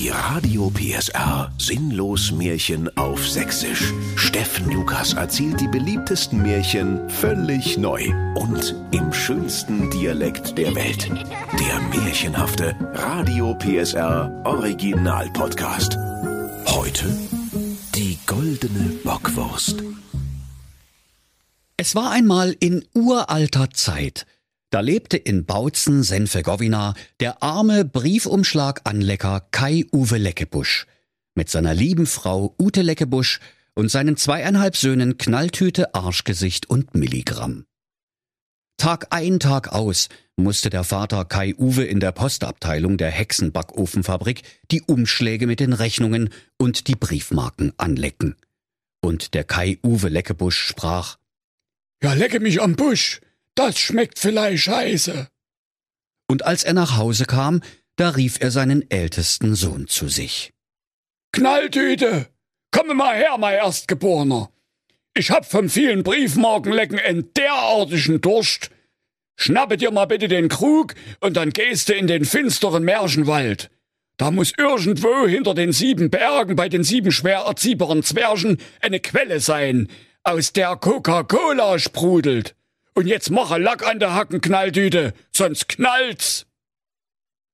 Die Radio PSR Sinnlos Märchen auf Sächsisch. Steffen Lukas erzählt die beliebtesten Märchen völlig neu und im schönsten Dialekt der Welt. Der märchenhafte Radio PSR Original Podcast. Heute die goldene Bockwurst. Es war einmal in uralter Zeit. Da lebte in Bautzen, Senfegowina, der arme Briefumschlaganlecker Kai-Uwe Leckebusch mit seiner lieben Frau Ute Leckebusch und seinen zweieinhalb Söhnen Knalltüte, Arschgesicht und Milligramm. Tag ein, Tag aus musste der Vater Kai-Uwe in der Postabteilung der Hexenbackofenfabrik die Umschläge mit den Rechnungen und die Briefmarken anlecken. Und der Kai-Uwe Leckebusch sprach, Ja, lecke mich am Busch! Das schmeckt vielleicht scheiße. Und als er nach Hause kam, da rief er seinen ältesten Sohn zu sich. Knalltüte, komme mal her, mein Erstgeborener. Ich hab vom vielen Briefmarkenlecken einen derartigen Durst. Schnappe dir mal bitte den Krug und dann gehst du in den finsteren Märchenwald. Da muss irgendwo hinter den sieben Bergen bei den sieben schwer erziehbaren Zwergen eine Quelle sein, aus der Coca-Cola sprudelt. Und jetzt mache Lack an der Hacken, Knalltüte, sonst knallt's.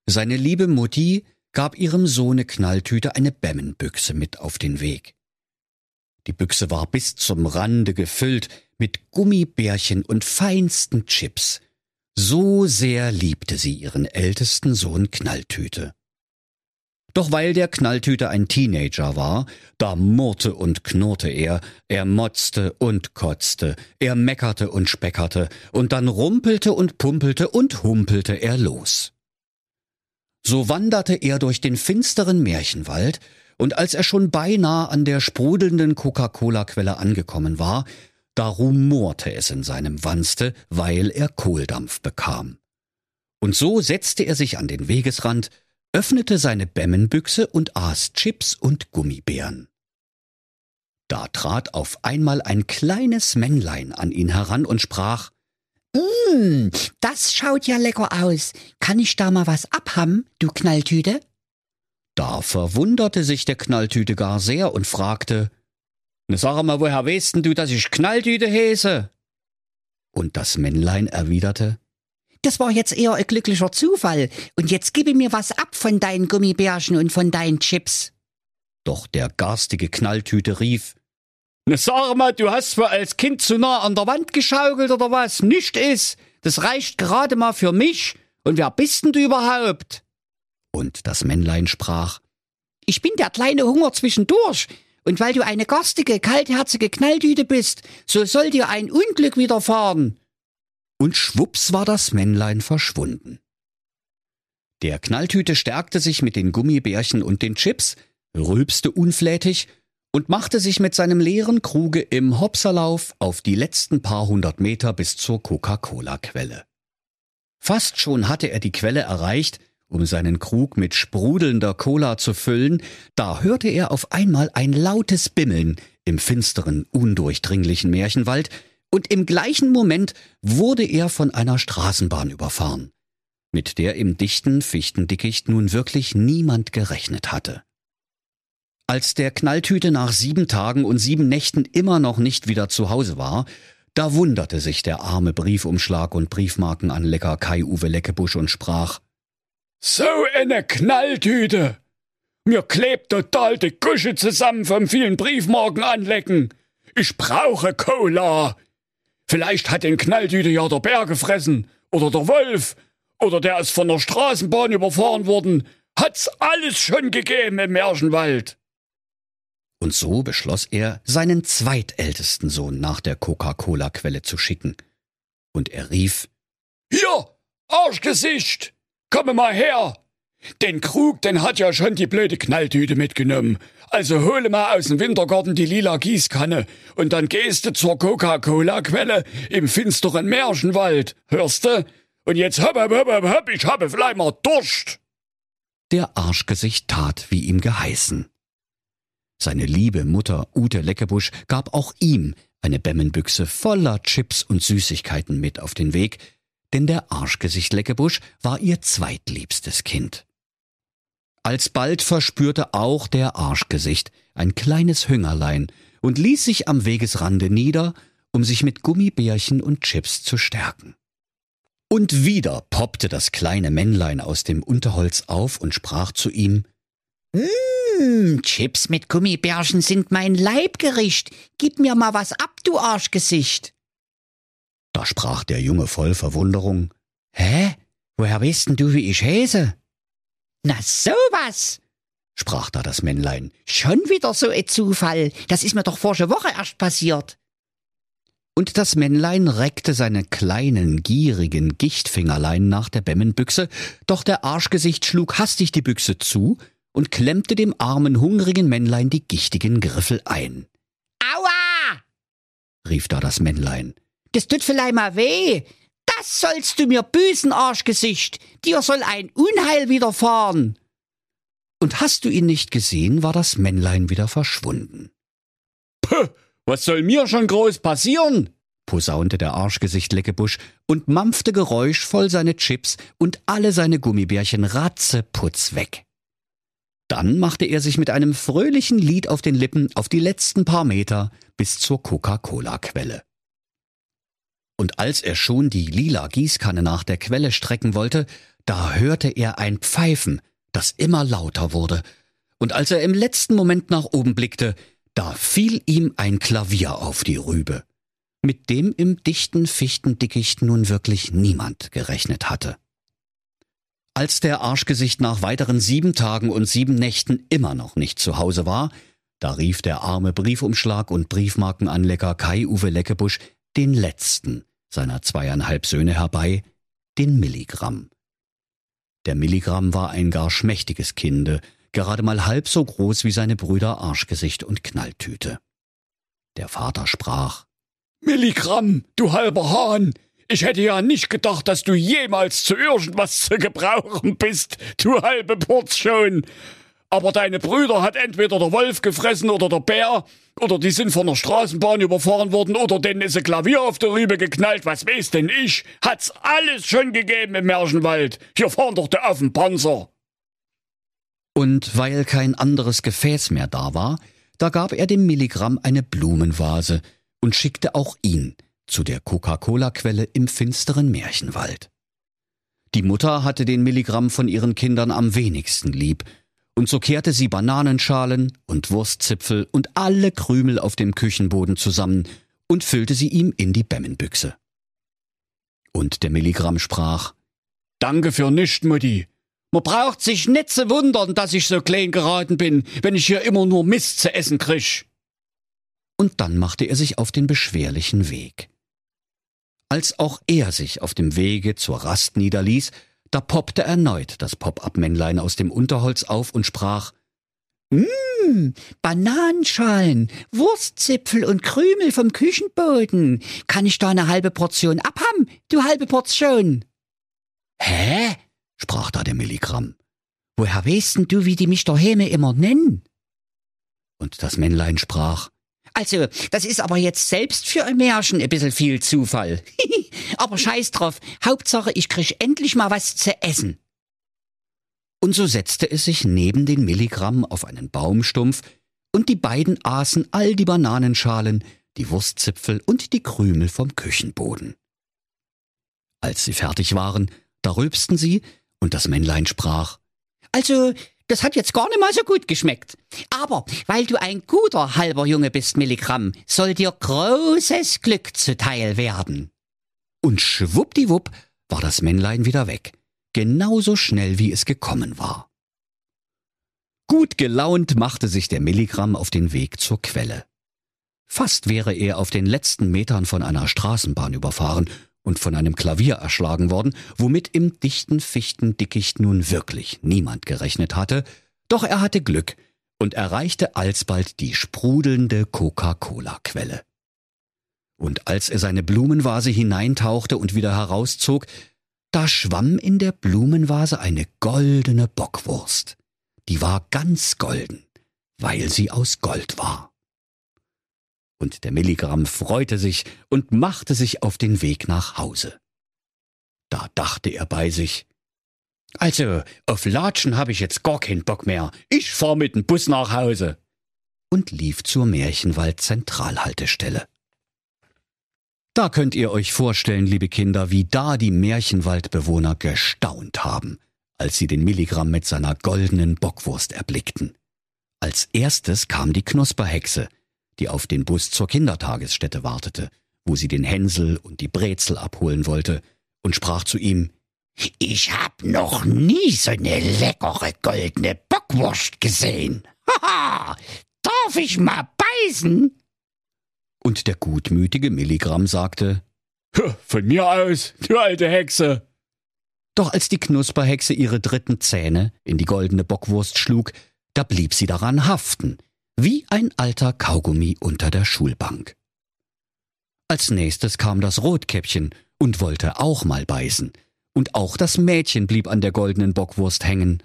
Seine liebe Mutti gab ihrem Sohne Knalltüte eine Bemmenbüchse mit auf den Weg. Die Büchse war bis zum Rande gefüllt mit Gummibärchen und feinsten Chips. So sehr liebte sie ihren ältesten Sohn Knalltüte. Doch weil der Knalltüte ein Teenager war, da murrte und knurrte er, er motzte und kotzte, er meckerte und speckerte, und dann rumpelte und pumpelte und humpelte er los. So wanderte er durch den finsteren Märchenwald, und als er schon beinahe an der sprudelnden Coca-Cola-Quelle angekommen war, da rumorte es in seinem Wanste, weil er Kohldampf bekam. Und so setzte er sich an den Wegesrand, öffnete seine Bemmenbüchse und aß Chips und Gummibären. Da trat auf einmal ein kleines Männlein an ihn heran und sprach Mmm, das schaut ja lecker aus. Kann ich da mal was abhaben, du Knalltüte? Da verwunderte sich der Knalltüte gar sehr und fragte Ne sag mal, woher weißt denn du, dass ich Knalltüte heiße? Und das Männlein erwiderte das war jetzt eher ein glücklicher Zufall. Und jetzt gib mir was ab von deinen Gummibärchen und von deinen Chips. Doch der garstige Knalltüte rief, Ne sag mal, du hast wohl als Kind zu nah an der Wand geschaukelt oder was? Nicht ist. Das reicht gerade mal für mich. Und wer bist denn du überhaupt? Und das Männlein sprach, Ich bin der kleine Hunger zwischendurch. Und weil du eine garstige, kaltherzige Knalltüte bist, so soll dir ein Unglück widerfahren und schwupps war das Männlein verschwunden. Der Knalltüte stärkte sich mit den Gummibärchen und den Chips, rülpste unflätig und machte sich mit seinem leeren Kruge im Hopserlauf auf die letzten paar hundert Meter bis zur Coca-Cola-Quelle. Fast schon hatte er die Quelle erreicht, um seinen Krug mit sprudelnder Cola zu füllen, da hörte er auf einmal ein lautes Bimmeln im finsteren, undurchdringlichen Märchenwald, und im gleichen Moment wurde er von einer Straßenbahn überfahren, mit der im dichten Fichtendickicht nun wirklich niemand gerechnet hatte. Als der Knalltüte nach sieben Tagen und sieben Nächten immer noch nicht wieder zu Hause war, da wunderte sich der arme Briefumschlag und Briefmarkenanlecker Kai-Uwe Leckebusch und sprach, So eine Knalltüte! Mir klebt total die Kusche zusammen vom vielen Briefmarken anlecken. Ich brauche Cola. Vielleicht hat den Knalltüte ja der Bär gefressen oder der Wolf oder der ist von der Straßenbahn überfahren worden. Hat's alles schon gegeben im Märchenwald. Und so beschloss er, seinen zweitältesten Sohn nach der Coca-Cola-Quelle zu schicken. Und er rief, Hier, Arschgesicht, komme mal her, den Krug, den hat ja schon die blöde Knalltüte mitgenommen. Also hole mal aus dem Wintergarten die lila Gießkanne und dann gehst du zur Coca-Cola-Quelle im finsteren Märchenwald. Hörst du? Und jetzt hopp, hopp, hopp, hopp, ich habe mal Durst. Der Arschgesicht tat, wie ihm geheißen. Seine liebe Mutter Ute Leckebusch gab auch ihm eine Bemmenbüchse voller Chips und Süßigkeiten mit auf den Weg, denn der Arschgesicht Leckebusch war ihr zweitliebstes Kind. Alsbald verspürte auch der Arschgesicht ein kleines Hüngerlein und ließ sich am Wegesrande nieder, um sich mit Gummibärchen und Chips zu stärken. Und wieder poppte das kleine Männlein aus dem Unterholz auf und sprach zu ihm Mmh, Chips mit Gummibärchen sind mein Leibgericht. Gib mir mal was ab, du Arschgesicht. Da sprach der Junge voll Verwunderung Hä? Woher weißt denn du, wie ich heiße? Na sowas, sprach da das Männlein. Schon wieder so ein Zufall. Das ist mir doch vorige Woche erst passiert. Und das Männlein reckte seine kleinen, gierigen Gichtfingerlein nach der Bemmenbüchse, doch der Arschgesicht schlug hastig die Büchse zu und klemmte dem armen, hungrigen Männlein die gichtigen Griffel ein. Aua! rief da das Männlein. Das tut vielleicht mal weh. Das sollst du mir büßen, Arschgesicht. Dir soll ein Unheil widerfahren. Und hast du ihn nicht gesehen, war das Männlein wieder verschwunden. Puh, was soll mir schon groß passieren? posaunte der Arschgesicht Leckebusch und mampfte geräuschvoll seine Chips und alle seine Gummibärchen ratzeputz weg. Dann machte er sich mit einem fröhlichen Lied auf den Lippen auf die letzten paar Meter bis zur Coca-Cola-Quelle. Und als er schon die lila Gießkanne nach der Quelle strecken wollte, da hörte er ein Pfeifen, das immer lauter wurde, und als er im letzten Moment nach oben blickte, da fiel ihm ein Klavier auf die Rübe, mit dem im dichten Fichtendickicht nun wirklich niemand gerechnet hatte. Als der Arschgesicht nach weiteren sieben Tagen und sieben Nächten immer noch nicht zu Hause war, da rief der arme Briefumschlag und Briefmarkenanlecker Kai-Uwe Leckebusch den letzten seiner zweieinhalb Söhne herbei, den Milligramm. Der Milligramm war ein gar schmächtiges Kinde, gerade mal halb so groß wie seine Brüder Arschgesicht und Knalltüte. Der Vater sprach Milligramm, du halber Hahn, ich hätte ja nicht gedacht, dass du jemals zu irgendwas zu gebrauchen bist, du halbe Purz schon. Aber deine Brüder hat entweder der Wolf gefressen oder der Bär, oder die sind von der Straßenbahn überfahren worden, oder denen ist ein Klavier auf der Rübe geknallt, was weiß denn ich? Hat's alles schon gegeben im Märchenwald. Hier fahren doch die Affenpanzer. Und weil kein anderes Gefäß mehr da war, da gab er dem Milligramm eine Blumenvase und schickte auch ihn zu der Coca-Cola-Quelle im finsteren Märchenwald. Die Mutter hatte den Milligramm von ihren Kindern am wenigsten lieb, und so kehrte sie Bananenschalen und Wurstzipfel und alle Krümel auf dem Küchenboden zusammen und füllte sie ihm in die Bemmenbüchse. Und der Milligramm sprach Danke für nischt, Mutti. Man braucht sich nicht zu wundern, dass ich so klein geraten bin, wenn ich hier immer nur Mist zu essen krieg. Und dann machte er sich auf den beschwerlichen Weg. Als auch er sich auf dem Wege zur Rast niederließ, da poppte erneut das Pop-up-Männlein aus dem Unterholz auf und sprach Mmm, Bananenschalen, Wurstzipfel und Krümel vom Küchenboden. Kann ich da eine halbe Portion abhaben, du halbe Portion? Hä? sprach da der Milligramm. Woher weißt denn du, wie die mich daheim immer nennen? Und das Männlein sprach also, das ist aber jetzt selbst für ein Märchen ein bisschen viel Zufall. aber scheiß drauf. Hauptsache, ich krieg endlich mal was zu essen. Und so setzte es sich neben den Milligramm auf einen Baumstumpf, und die beiden aßen all die Bananenschalen, die Wurstzipfel und die Krümel vom Küchenboden. Als sie fertig waren, da rülpsten sie, und das Männlein sprach Also, das hat jetzt gar nicht mal so gut geschmeckt. Aber weil du ein guter halber Junge bist, Milligramm, soll dir großes Glück zuteil werden. Und schwuppdiwupp war das Männlein wieder weg, genauso schnell wie es gekommen war. Gut gelaunt machte sich der Milligramm auf den Weg zur Quelle. Fast wäre er auf den letzten Metern von einer Straßenbahn überfahren und von einem Klavier erschlagen worden, womit im dichten Fichtendickicht nun wirklich niemand gerechnet hatte, doch er hatte Glück und erreichte alsbald die sprudelnde Coca-Cola-Quelle. Und als er seine Blumenvase hineintauchte und wieder herauszog, da schwamm in der Blumenvase eine goldene Bockwurst. Die war ganz golden, weil sie aus Gold war und der Milligramm freute sich und machte sich auf den Weg nach Hause. Da dachte er bei sich, Also, auf Latschen habe ich jetzt gar keinen Bock mehr. Ich fahr mit dem Bus nach Hause. Und lief zur Märchenwald Zentralhaltestelle. Da könnt ihr euch vorstellen, liebe Kinder, wie da die Märchenwaldbewohner gestaunt haben, als sie den Milligramm mit seiner goldenen Bockwurst erblickten. Als erstes kam die Knusperhexe, die auf den Bus zur Kindertagesstätte wartete, wo sie den Hänsel und die Brezel abholen wollte, und sprach zu ihm ich hab noch nie so eine leckere goldene Bockwurst gesehen. Haha, darf ich mal beißen? Und der gutmütige Milligramm sagte, Von mir aus, du alte Hexe. Doch als die Knusperhexe ihre dritten Zähne in die goldene Bockwurst schlug, da blieb sie daran haften, wie ein alter Kaugummi unter der Schulbank. Als nächstes kam das Rotkäppchen und wollte auch mal beißen, und auch das Mädchen blieb an der goldenen Bockwurst hängen.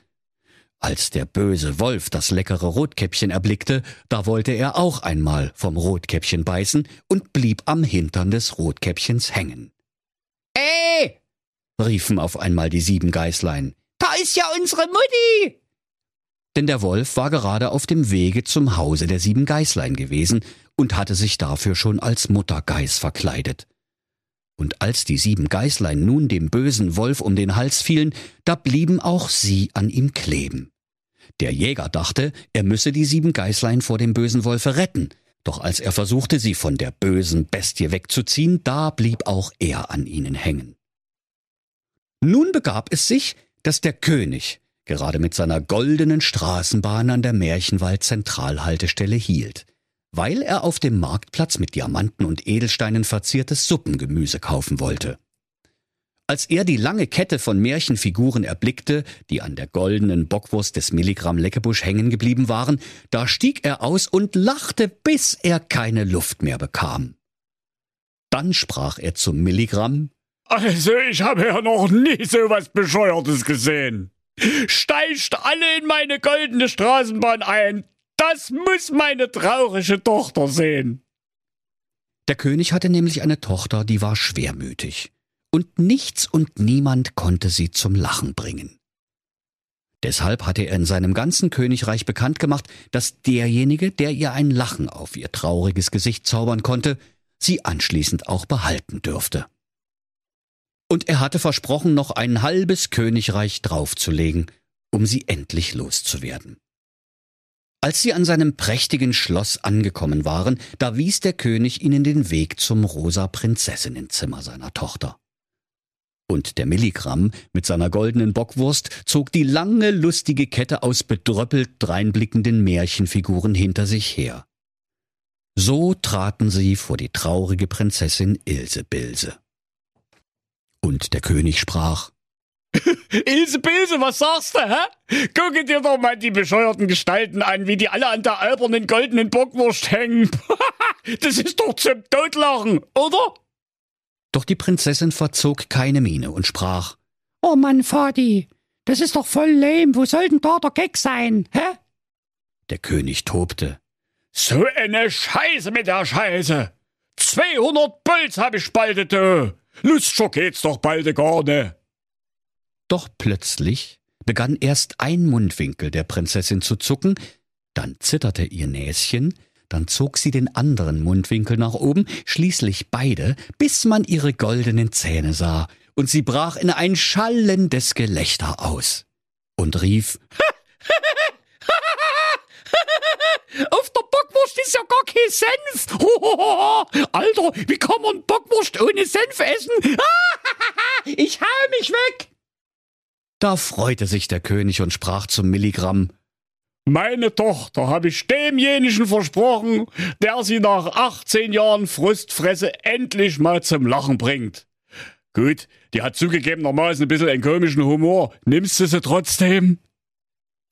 Als der böse Wolf das leckere Rotkäppchen erblickte, da wollte er auch einmal vom Rotkäppchen beißen und blieb am Hintern des Rotkäppchens hängen. Äh, riefen auf einmal die sieben Geißlein. Da ist ja unsere Mutti! Denn der Wolf war gerade auf dem Wege zum Hause der sieben Geißlein gewesen und hatte sich dafür schon als Muttergeiß verkleidet. Und als die sieben Geißlein nun dem bösen Wolf um den Hals fielen, da blieben auch sie an ihm kleben. Der Jäger dachte, er müsse die sieben Geißlein vor dem bösen Wolfe retten, doch als er versuchte, sie von der bösen Bestie wegzuziehen, da blieb auch er an ihnen hängen. Nun begab es sich, dass der König gerade mit seiner goldenen Straßenbahn an der Märchenwald Zentralhaltestelle hielt weil er auf dem Marktplatz mit Diamanten und Edelsteinen verziertes Suppengemüse kaufen wollte. Als er die lange Kette von Märchenfiguren erblickte, die an der goldenen Bockwurst des Milligramm Leckebusch hängen geblieben waren, da stieg er aus und lachte, bis er keine Luft mehr bekam. Dann sprach er zum Milligramm Also, ich habe ja noch nie so was Bescheuertes gesehen. Steigt alle in meine goldene Straßenbahn ein, das muss meine traurige Tochter sehen. Der König hatte nämlich eine Tochter, die war schwermütig, und nichts und niemand konnte sie zum Lachen bringen. Deshalb hatte er in seinem ganzen Königreich bekannt gemacht, dass derjenige, der ihr ein Lachen auf ihr trauriges Gesicht zaubern konnte, sie anschließend auch behalten dürfte. Und er hatte versprochen, noch ein halbes Königreich draufzulegen, um sie endlich loszuwerden. Als sie an seinem prächtigen Schloss angekommen waren, da wies der König ihnen den Weg zum rosa Prinzessinnenzimmer seiner Tochter. Und der Milligramm mit seiner goldenen Bockwurst zog die lange, lustige Kette aus bedröppelt dreinblickenden Märchenfiguren hinter sich her. So traten sie vor die traurige Prinzessin Ilsebilse. Und der König sprach, Ilse Pilse, was sagst du, hä? Gucke dir doch mal die bescheuerten Gestalten an, wie die alle an der albernen goldenen Bockwurst hängen. das ist doch zum Totlachen, oder? Doch die Prinzessin verzog keine Miene und sprach, Oh Mann, Vati, das ist doch voll lame, wo soll denn da der Gag sein, hä? Der König tobte. So eine Scheiße mit der Scheiße. 200 Bolz hab ich spaltet, du. Lustiger geht's doch bald gar ne. Doch plötzlich begann erst ein Mundwinkel der Prinzessin zu zucken, dann zitterte ihr Näschen, dann zog sie den anderen Mundwinkel nach oben, schließlich beide, bis man ihre goldenen Zähne sah, und sie brach in ein schallendes Gelächter aus und rief Auf der Bockwurst ist ja gar kein Senf. Alter, wie kann man Bockwurst ohne Senf essen? Ich hau mich weg. Da freute sich der König und sprach zum Milligramm Meine Tochter habe ich demjenigen versprochen, der sie nach 18 Jahren Frustfresse endlich mal zum Lachen bringt. Gut, die hat zugegebenermaßen ein bisschen einen komischen Humor. Nimmst du sie trotzdem?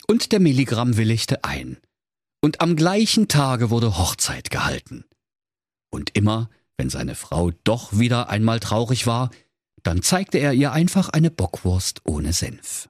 Und der Milligramm willigte ein. Und am gleichen Tage wurde Hochzeit gehalten. Und immer, wenn seine Frau doch wieder einmal traurig war, dann zeigte er ihr einfach eine Bockwurst ohne Senf.